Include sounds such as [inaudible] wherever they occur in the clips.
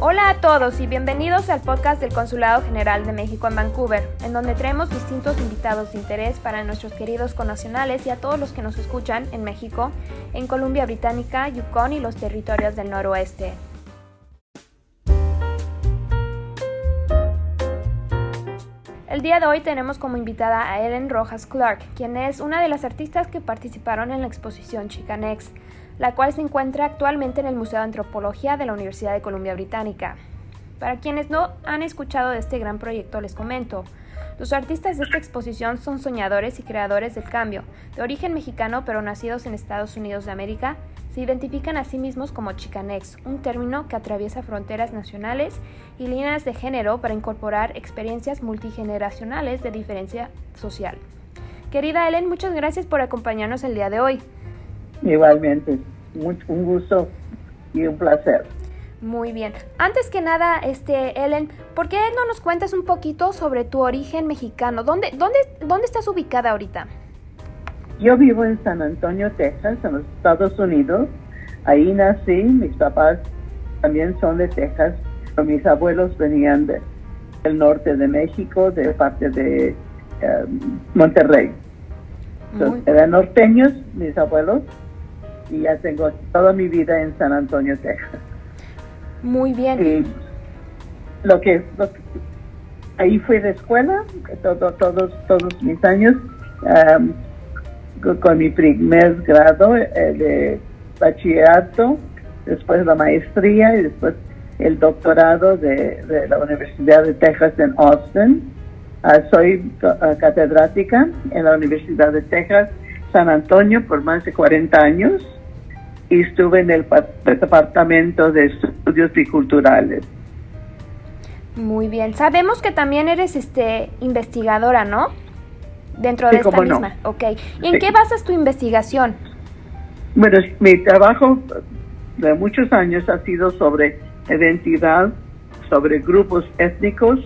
Hola a todos y bienvenidos al podcast del Consulado General de México en Vancouver, en donde traemos distintos invitados de interés para nuestros queridos connacionales y a todos los que nos escuchan en México, en Columbia Británica, Yukon y los territorios del noroeste. El día de hoy tenemos como invitada a Ellen Rojas Clark, quien es una de las artistas que participaron en la exposición Chicanex la cual se encuentra actualmente en el Museo de Antropología de la Universidad de Columbia Británica. Para quienes no han escuchado de este gran proyecto, les comento. Los artistas de esta exposición son soñadores y creadores del cambio, de origen mexicano pero nacidos en Estados Unidos de América, se identifican a sí mismos como Chicanex, un término que atraviesa fronteras nacionales y líneas de género para incorporar experiencias multigeneracionales de diferencia social. Querida Ellen, muchas gracias por acompañarnos el día de hoy. Igualmente, un gusto y un placer. Muy bien. Antes que nada, este Ellen, ¿por qué no nos cuentas un poquito sobre tu origen mexicano? ¿Dónde, dónde, dónde estás ubicada ahorita? Yo vivo en San Antonio, Texas, en los Estados Unidos. Ahí nací, mis papás también son de Texas, pero mis abuelos venían del norte de México, de parte de eh, Monterrey. eran norteños, mis abuelos, y ya tengo toda mi vida en San Antonio, Texas. Muy bien. Y lo que, ahí fui de escuela, todo, todos, todos mis años, con mi primer grado eh, de bachillerato, después la maestría y después el doctorado de, la Universidad de Texas en Austin. Ah, soy ah, catedrática en la Universidad de Texas San Antonio por más de 40 años y estuve en el Departamento de Estudios Biculturales. Muy bien. Sabemos que también eres este investigadora, ¿no? Dentro de esta misma. No. Ok. ¿Y en qué basas tu investigación? Bueno, mi trabajo de muchos años ha sido sobre identidad, sobre grupos étnicos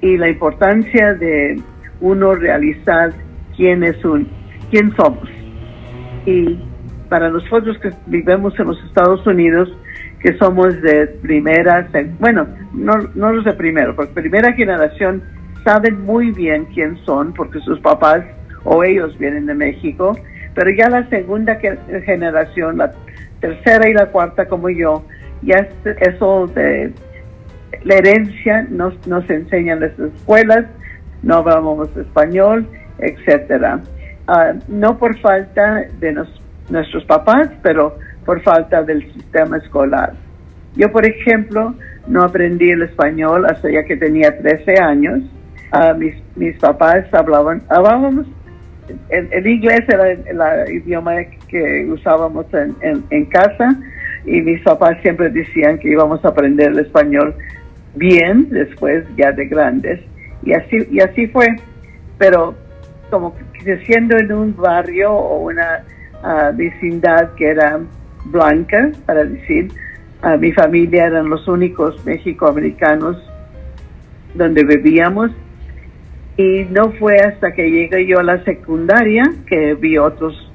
y la importancia de uno realizar quién es un, quién somos. Y para nosotros que vivimos en los Estados Unidos, que somos de primera, bueno, no, no los de primero, porque primera generación saben muy bien quién son, porque sus papás o ellos vienen de México, pero ya la segunda generación, la tercera y la cuarta como yo, ya eso de la herencia nos, nos enseñan las escuelas, no hablamos español, etcétera. Ah, no por falta de nos, nuestros papás, pero por falta del sistema escolar. Yo, por ejemplo, no aprendí el español hasta ya que tenía 13 años. Uh, mis, mis papás hablaban, hablábamos, el, inglés era el, idioma que usábamos en, en, casa y mis papás siempre decían que íbamos a aprender el español bien después ya de grandes. Y así, y así fue. Pero como creciendo en un barrio o una vecindad que era blanca, para decir, mi familia eran los únicos mexicoamericanos donde vivíamos. Y no fue hasta que llegué yo a la secundaria que vi otros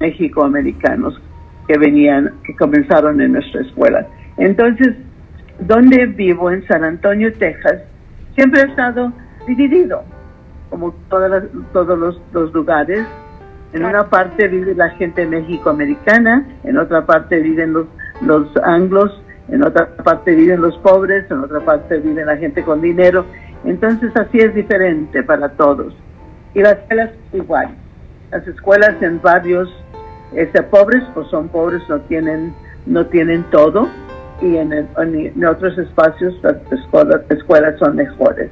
mexicoamericanos que venían, que comenzaron en nuestra escuela. Entonces, donde vivo, en San Antonio, Texas, siempre he estado dividido, como todas todos los, los lugares, en una parte vive la gente mexicoamericana, en otra parte viven los, los anglos, en otra parte viven los pobres, en otra parte vive la gente con dinero. Entonces así es diferente para todos. Y las escuelas igual. Las escuelas en barrios este, pobres, pues son pobres, no tienen, no tienen todo. Y en, en, otros espacios las escuelas, escuelas son mejores.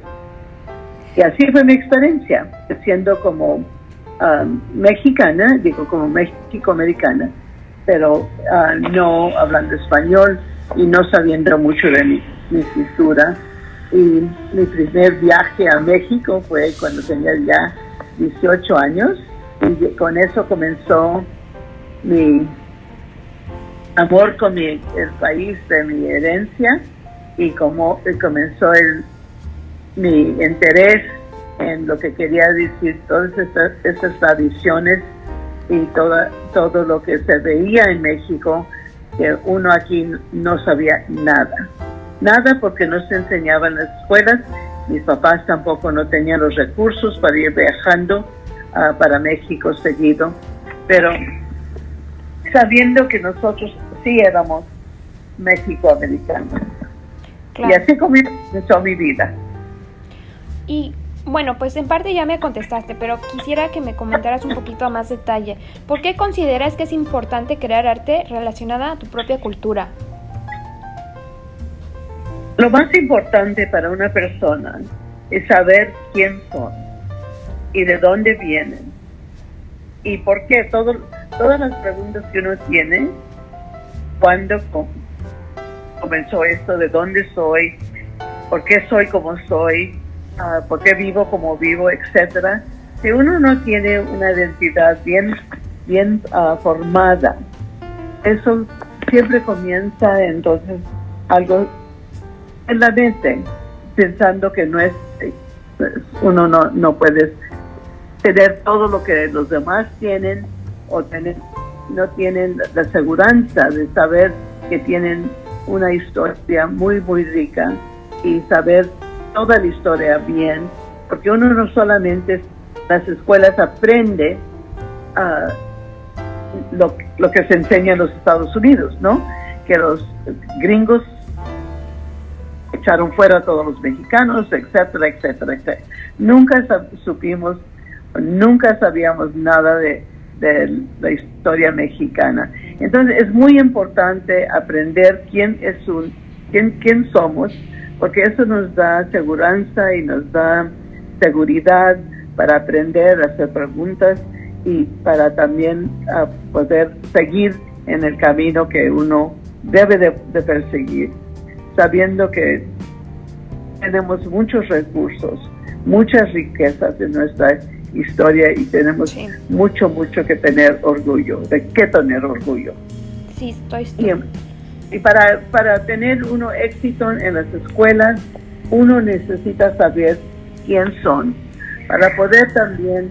Y así fue mi experiencia, siendo como Um, mexicana, digo como México-americana, pero uh, no hablando español y no sabiendo mucho de mi, mi cultura. Y mi primer viaje a México fue cuando tenía ya 18 años y con eso comenzó mi amor con mi, el país de mi herencia y como comenzó el, mi interés en lo que quería decir todas estas, estas tradiciones y toda, todo lo que se veía en México, que uno aquí no sabía nada. nada porque no se enseñaba en las escuelas. Mis papás tampoco no tenían los recursos para ir viajando ah, para México seguido. Pero sabiendo que nosotros sí éramos México-americanos. Y así comenzó mi vida. Y bueno, pues en parte ya me contestaste, pero quisiera que me comentaras un poquito a más detalle. ¿Por qué consideras que es importante crear arte relacionada a tu propia cultura? Lo más importante para una persona es saber quién son y de dónde vienen y por qué. Todo, todas las preguntas que uno tiene, cuándo comenzó esto, de dónde soy, por qué soy como soy, uh, por qué vivo como vivo, etcétera. Si uno no tiene una identidad bien, bien ah, formada, eso siempre comienza entonces algo en la mente, pensando que no es, uno no, no puede tener todo lo que los demás tienen o tener, no tienen la seguridad de saber que tienen una historia muy, muy rica y saber toda la historia bien, porque uno no solamente en las escuelas aprende uh, lo, lo, que se enseña en los Estados Unidos, ¿no? Que los gringos echaron fuera a todos los mexicanos, etcétera, etcétera, etcétera. Nunca supimos, nunca sabíamos nada de, de la historia mexicana. Entonces es muy importante aprender quién es un, quién, quién somos, porque eso nos da seguridad y nos da seguridad para aprender hacer preguntas y para también ah, poder seguir en el camino que uno debe de, perseguir, sabiendo que tenemos muchos recursos, muchas riquezas en nuestra historia y tenemos mucho, mucho que tener orgullo, de qué tener orgullo. Sí, estoy, y para, para tener uno éxito en las escuelas, uno necesita saber quién son, para poder también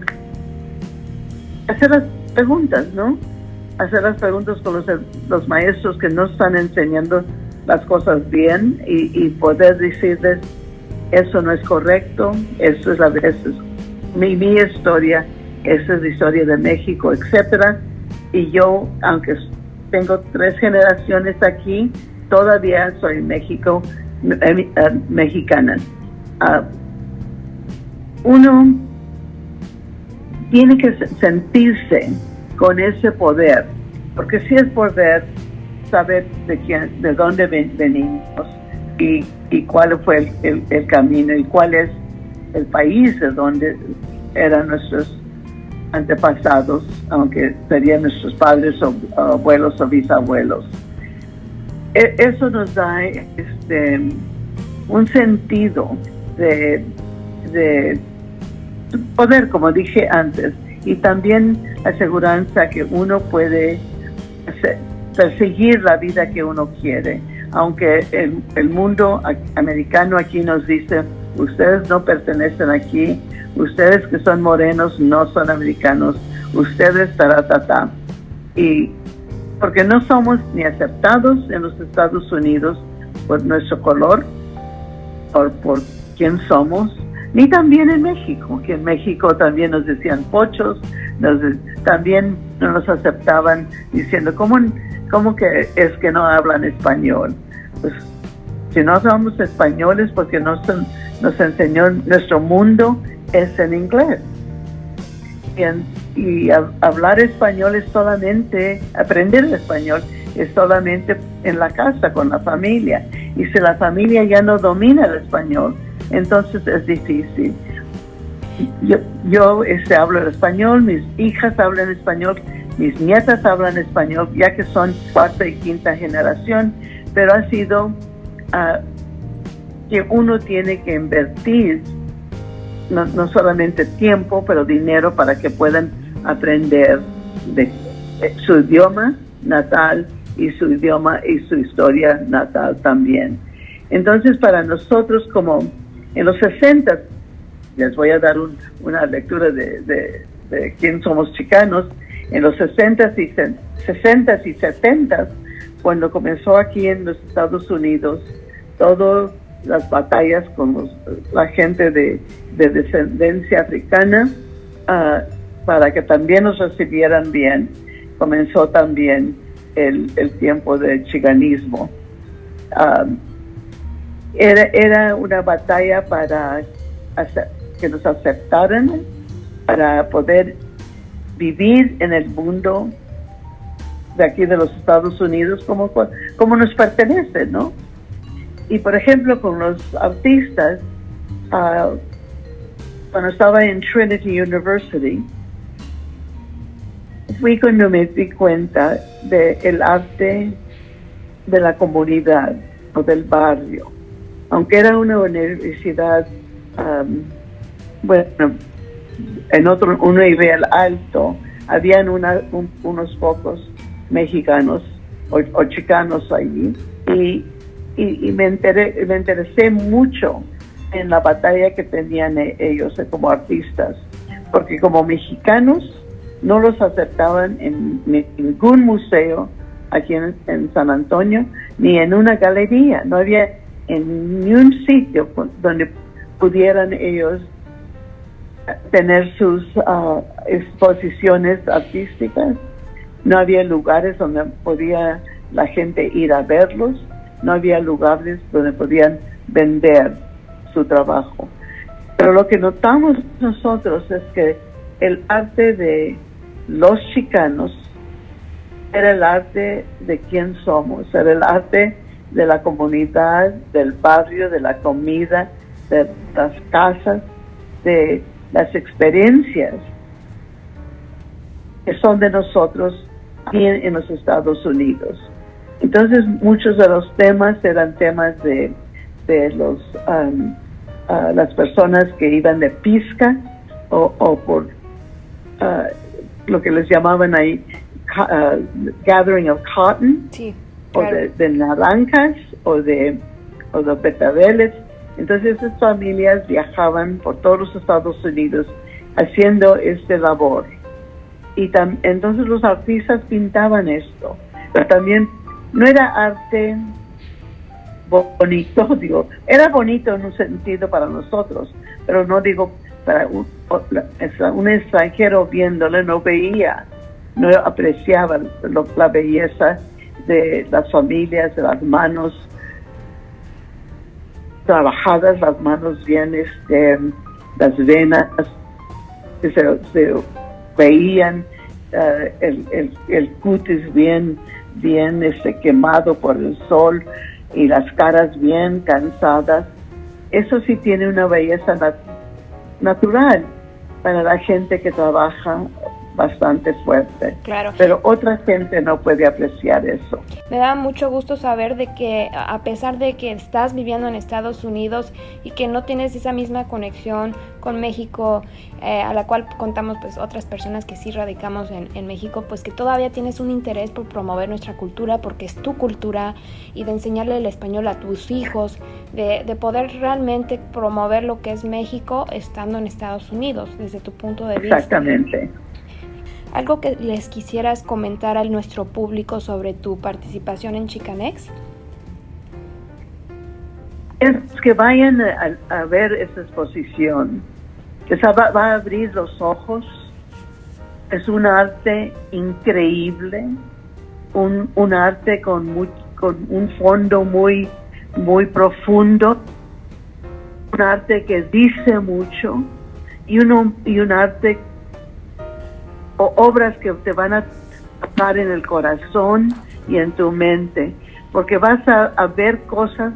hacer las preguntas, ¿no? Hacer las preguntas con los, los maestros que no están enseñando las cosas bien y, poder decirles, eso no es correcto, eso es la vez, mi, mi historia, esa es la historia de México, etcétera. Y yo, aunque tengo tres generaciones aquí, todavía soy México, eh, eh, mexicana. Ah, uno tiene que sentirse con ese poder, porque si es poder saber de quién, de dónde venimos y, y, cuál fue el, el, camino y cuál es el país de donde eran nuestros antepasados, aunque serían nuestros padres o abuelos o bisabuelos. E, eso nos da este, un sentido de, poder, como dije antes, y también aseguranza que uno puede perseguir la vida que uno quiere. Aunque el mundo americano aquí nos dice, ustedes no pertenecen aquí, ustedes que son morenos no son americanos, ustedes taratata. Y porque no somos ni aceptados en los Estados Unidos por nuestro color, por, por quién somos, ni también en México, que en México también nos decían pochos, nos, también no nos aceptaban diciendo, ¿cómo, ¿cómo que es que no hablan español? Pues si no hablamos español es porque nos, nos enseñó nuestro mundo es en inglés. Y, y hablar español es solamente, aprender español es solamente en la casa, con la familia. Y si la familia ya no domina el español, entonces es difícil. Yo, yo este, hablo el español, mis hijas hablan español, mis nietas hablan español, ya que son cuarta y quinta generación, pero ha sido uh, que uno tiene que invertir no, solamente tiempo, pero dinero para que puedan aprender de eh, su idioma natal y su idioma y su historia natal también. Entonces, para nosotros como en los 60, les voy a dar una lectura de, de, quién somos chicanos, en los 60 y 60 y 70, cuando comenzó aquí en los Estados Unidos todas las batallas con la gente de, descendencia africana ah, para que también nos recibieran bien. Comenzó también el, tiempo del chiganismo. Ah, era, era una batalla para que nos aceptaran, para poder vivir en el mundo de aquí de los Estados Unidos como, como nos pertenece, ¿no? Y por ejemplo, con los artistas, ah, cuando estaba en Trinity University, fui cuando me di cuenta del el arte de la comunidad o del barrio. Aunque era una universidad, bueno, en otro, un nivel alto, habían unos pocos mexicanos o, chicanos allí y, y, me, enteré, me interesé mucho en la batalla que tenían e, ellos como artistas, porque como mexicanos no los aceptaban en ningún museo aquí en, San Antonio, ni en una galería, no había en ni un sitio donde pudieran ellos tener sus ah, exposiciones artísticas. No había lugares donde podía la gente ir a verlos, no había lugares donde podían vender su trabajo. Pero lo que notamos nosotros es que el arte de los chicanos era el arte de quién somos, era el arte de la comunidad, del barrio, de la comida, de las casas, de las experiencias que son de nosotros en los Estados Unidos. Entonces muchos de los temas eran temas de, de los um, uh, las personas que iban de pisca o, por uh, lo que les llamaban ahí uh, gathering of cotton. O de, naranjas o de o de betabeles. Entonces esas familias viajaban por todos los Estados Unidos haciendo este labor. Y entonces los artistas pintaban esto, pero también no era arte bonito, [laughs] digo, era bonito en un sentido para nosotros, pero no digo para un, extranjero viéndole no veía, no apreciaba la belleza de las familias, de las manos trabajadas, las manos bien, este, las venas que se veían eh, el, cutis bien, bien este, quemado por el sol y las caras bien cansadas. Eso sí tiene una belleza natural para la gente que trabaja bastante fuerte. Claro. Pero otra gente no puede apreciar eso. Me da mucho gusto saber de que a pesar de que estás viviendo en Estados Unidos y que no tienes esa misma conexión con México, eh, a la cual contamos pues otras personas que sí radicamos en, en, México, pues que todavía tienes un interés por promover nuestra cultura porque es tu cultura y de enseñarle el español a tus hijos, de, de poder realmente promover lo que es México estando en Estados Unidos desde tu punto de vista. Exactamente. ¿Algo que les quisieras comentar a nuestro público sobre tu participación en Chicanex? Es que vayan a, ver esa exposición. Esa va, a abrir los ojos. Es un arte increíble, un, un arte con, con un fondo muy, muy profundo, un arte que dice mucho y, uno, y un arte o obras que te van a tocar en el corazón y en tu mente, porque vas a, ver cosas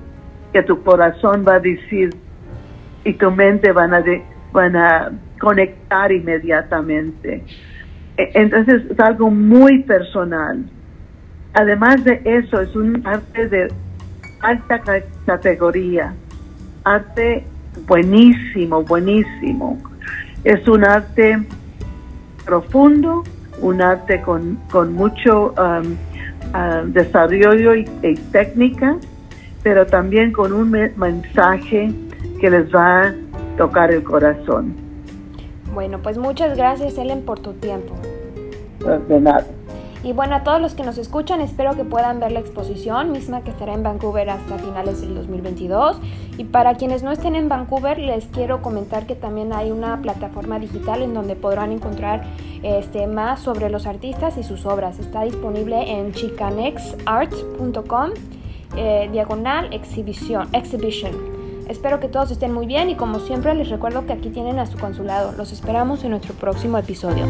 que tu corazón va a decir y tu mente van a, van a conectar inmediatamente. E, entonces es algo muy personal. Además de eso, es un arte de alta categoría, arte buenísimo, buenísimo. Es un arte profundo, un arte con, con mucho um, uh, desarrollo y, técnica, pero también con un mensaje que les va a tocar el corazón. Bueno, pues muchas gracias, Ellen, por tu tiempo. De nada. Y bueno, a todos los que nos escuchan, espero que puedan ver la exposición misma que estará en Vancouver hasta finales del 2022. Y para quienes no estén en Vancouver, les quiero comentar que también hay una plataforma digital en donde podrán encontrar este, más sobre los artistas y sus obras. Está disponible en chicanexart.com, eh, diagonal exhibition. exhibition. Espero que todos estén muy bien y como siempre les recuerdo que aquí tienen a su consulado. Los esperamos en nuestro próximo episodio.